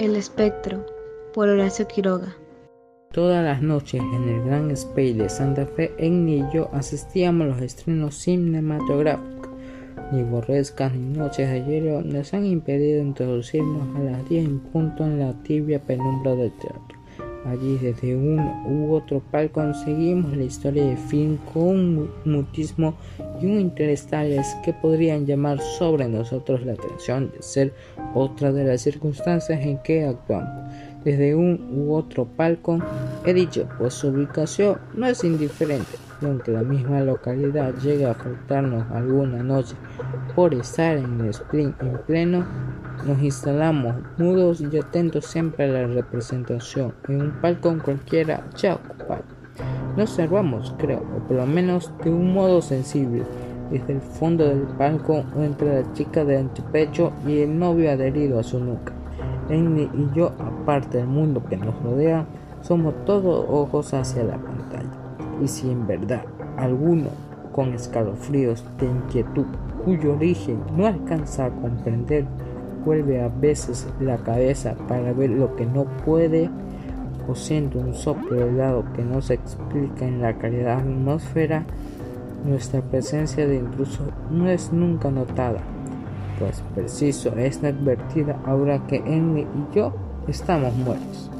El espectro, por Horacio Quiroga. Todas las noches en el Gran Space de Santa Fe, en y asistíamos a los estrenos cinematográficos. Ni borrescas ni noches de hielo nos han impedido introducirnos a las 10 en punto en la tibia penumbra del teatro. Allí desde uno u otro pal conseguimos la historia de film con un mutismo y un interés tales que podrían llamar sobre nosotros la atención de ser otra de las circunstancias en que actuamos. Desde un u otro palco, he dicho, pues su ubicación no es indiferente, aunque la misma localidad llegue a afectarnos alguna noche por estar en el sprint en pleno, nos instalamos mudos y atentos siempre a la representación en un palco cualquiera ya ocupado. No observamos, creo, o por lo menos de un modo sensible, desde el fondo del palco entre la chica de antepecho y el novio adherido a su nuca. Amy y yo, aparte del mundo que nos rodea, somos todos ojos hacia la pantalla. Y si en verdad alguno con escalofríos de inquietud cuyo origen no alcanza a comprender vuelve a veces la cabeza para ver lo que no puede o siente un soplo helado que no se explica en la calidad atmósfera, nuestra presencia de intruso no es nunca notada, pues preciso es advertida ahora que Emmy y yo estamos muertos.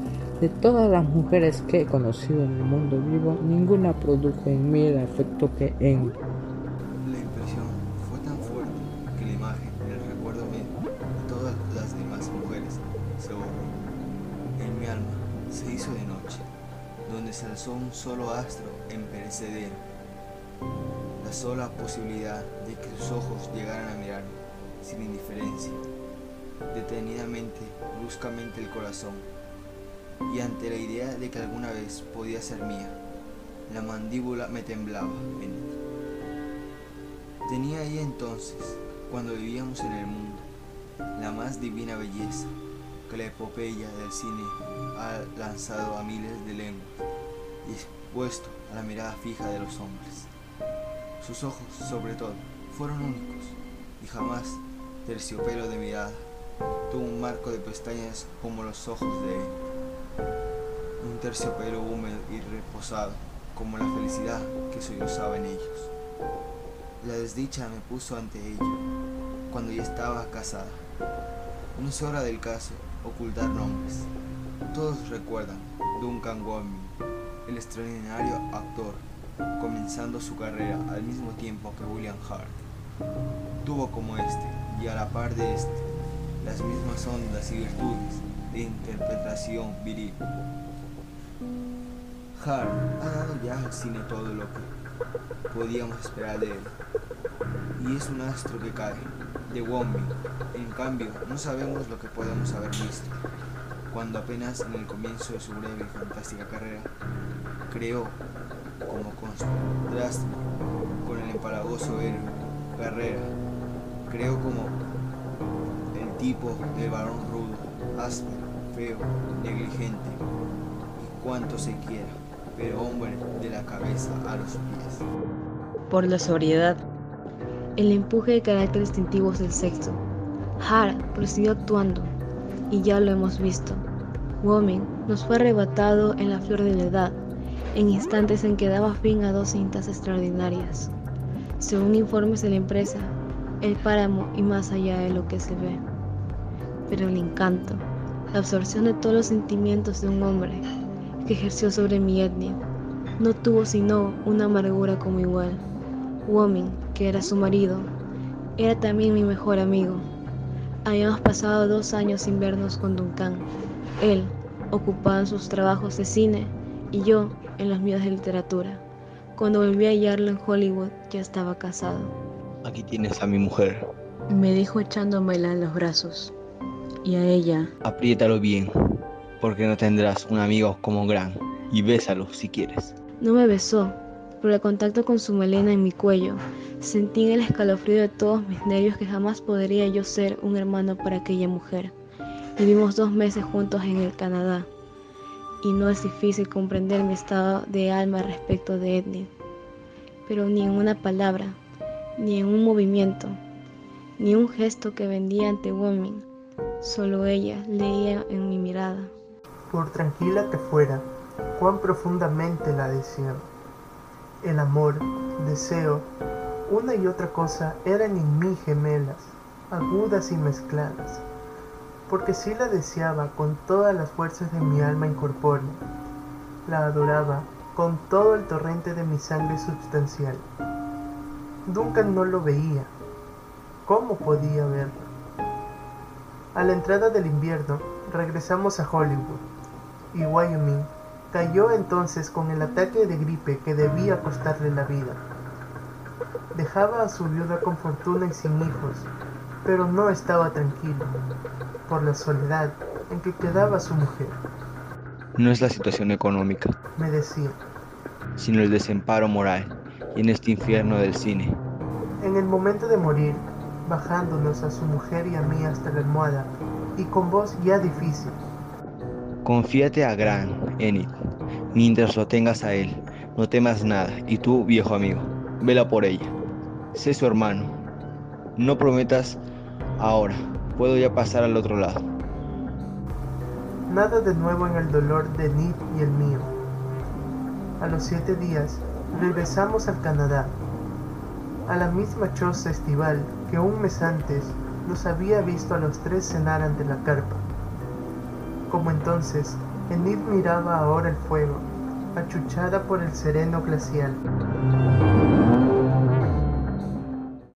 De todas las mujeres que he conocido en el mundo vivo, ninguna produjo en mí el afecto que Emmy. se hizo de noche, donde se alzó un solo astro en perecedero, la sola posibilidad de que sus ojos llegaran a mirarme sin indiferencia, detenidamente, bruscamente el corazón, y ante la idea de que alguna vez podía ser mía, la mandíbula me temblaba. Tenía ahí entonces, cuando vivíamos en el mundo, la más divina belleza, que la epopeya del cine ha lanzado a miles de lenguas y expuesto a la mirada fija de los hombres. Sus ojos, sobre todo, fueron únicos y jamás terciopelo de mirada. Tuvo un marco de pestañas como los ojos de él. Un terciopelo húmedo y reposado como la felicidad que sollozaba en ellos. La desdicha me puso ante ello cuando ya estaba casada. No es hora del caso ocultar nombres. Todos recuerdan Duncan Wanby, el extraordinario actor, comenzando su carrera al mismo tiempo que William Hart. Tuvo como este, y a la par de este, las mismas ondas y virtudes de interpretación viril. Hart ha dado ya al cine todo lo que podíamos esperar de él, y es un astro que cae, de Wombi. En cambio, no sabemos lo que podemos haber visto, cuando apenas en el comienzo de su breve y fantástica carrera, creó, como contraste con el empalagoso héroe Carrera, creó como tipo de varón rudo, áspero, feo, negligente y cuanto se quiera, pero hombre de la cabeza a los pies. Por la sobriedad el empuje de carácter distintivos del sexo. Hart prosiguió actuando, y ya lo hemos visto. Woman nos fue arrebatado en la flor de la edad, en instantes en que daba fin a dos cintas extraordinarias. Según informes de la empresa, el páramo y más allá de lo que se ve. Pero el encanto, la absorción de todos los sentimientos de un hombre que ejerció sobre mi etnia, no tuvo sino una amargura como igual. Woman que era su marido, era también mi mejor amigo. Habíamos pasado dos años sin vernos con Duncan. Él, ocupado en sus trabajos de cine, y yo en los míos de literatura. Cuando volví a hallarlo en Hollywood, ya estaba casado. Aquí tienes a mi mujer. Me dijo echándomela en los brazos. Y a ella. Apriétalo bien, porque no tendrás un amigo como Gran. Y bésalo si quieres. No me besó, por el contacto con su melena en mi cuello, sentí el escalofrío de todos mis nervios que jamás podría yo ser un hermano para aquella mujer. Vivimos dos meses juntos en el Canadá y no es difícil comprender mi estado de alma respecto de Edney. Pero ni en una palabra, ni en un movimiento, ni un gesto que vendía ante Woman, Solo ella leía en mi mirada. Por tranquila que fuera, cuán profundamente la deseaba. El amor, deseo, una y otra cosa eran en mí gemelas, agudas y mezcladas, porque sí la deseaba con todas las fuerzas de mi alma incorpórea, la adoraba con todo el torrente de mi sangre substancial. Duncan no lo veía. ¿Cómo podía verlo? A la entrada del invierno regresamos a Hollywood y Wyoming cayó entonces con el ataque de gripe que debía costarle la vida. Dejaba a su viuda con fortuna y sin hijos, pero no estaba tranquilo por la soledad en que quedaba su mujer. No es la situación económica, Me decía, sino el desamparo moral y en este infierno del cine. en el momento de morir, bajándonos a su mujer y a mí hasta la almohada, y con voz ya difícil, Confíate a Gran, Enid. Mientras lo tengas a él, no temas nada. Y tú, viejo amigo, vela por ella. Sé su hermano. No prometas ahora. Puedo ya pasar al otro lado. Nada de nuevo en el dolor de Nid y el mío. A los siete días regresamos al Canadá, a la misma choza estival que un mes antes nos había visto a los tres cenar ante la carpa. Como entonces, Enid miraba ahora el fuego, achuchada por el sereno glacial.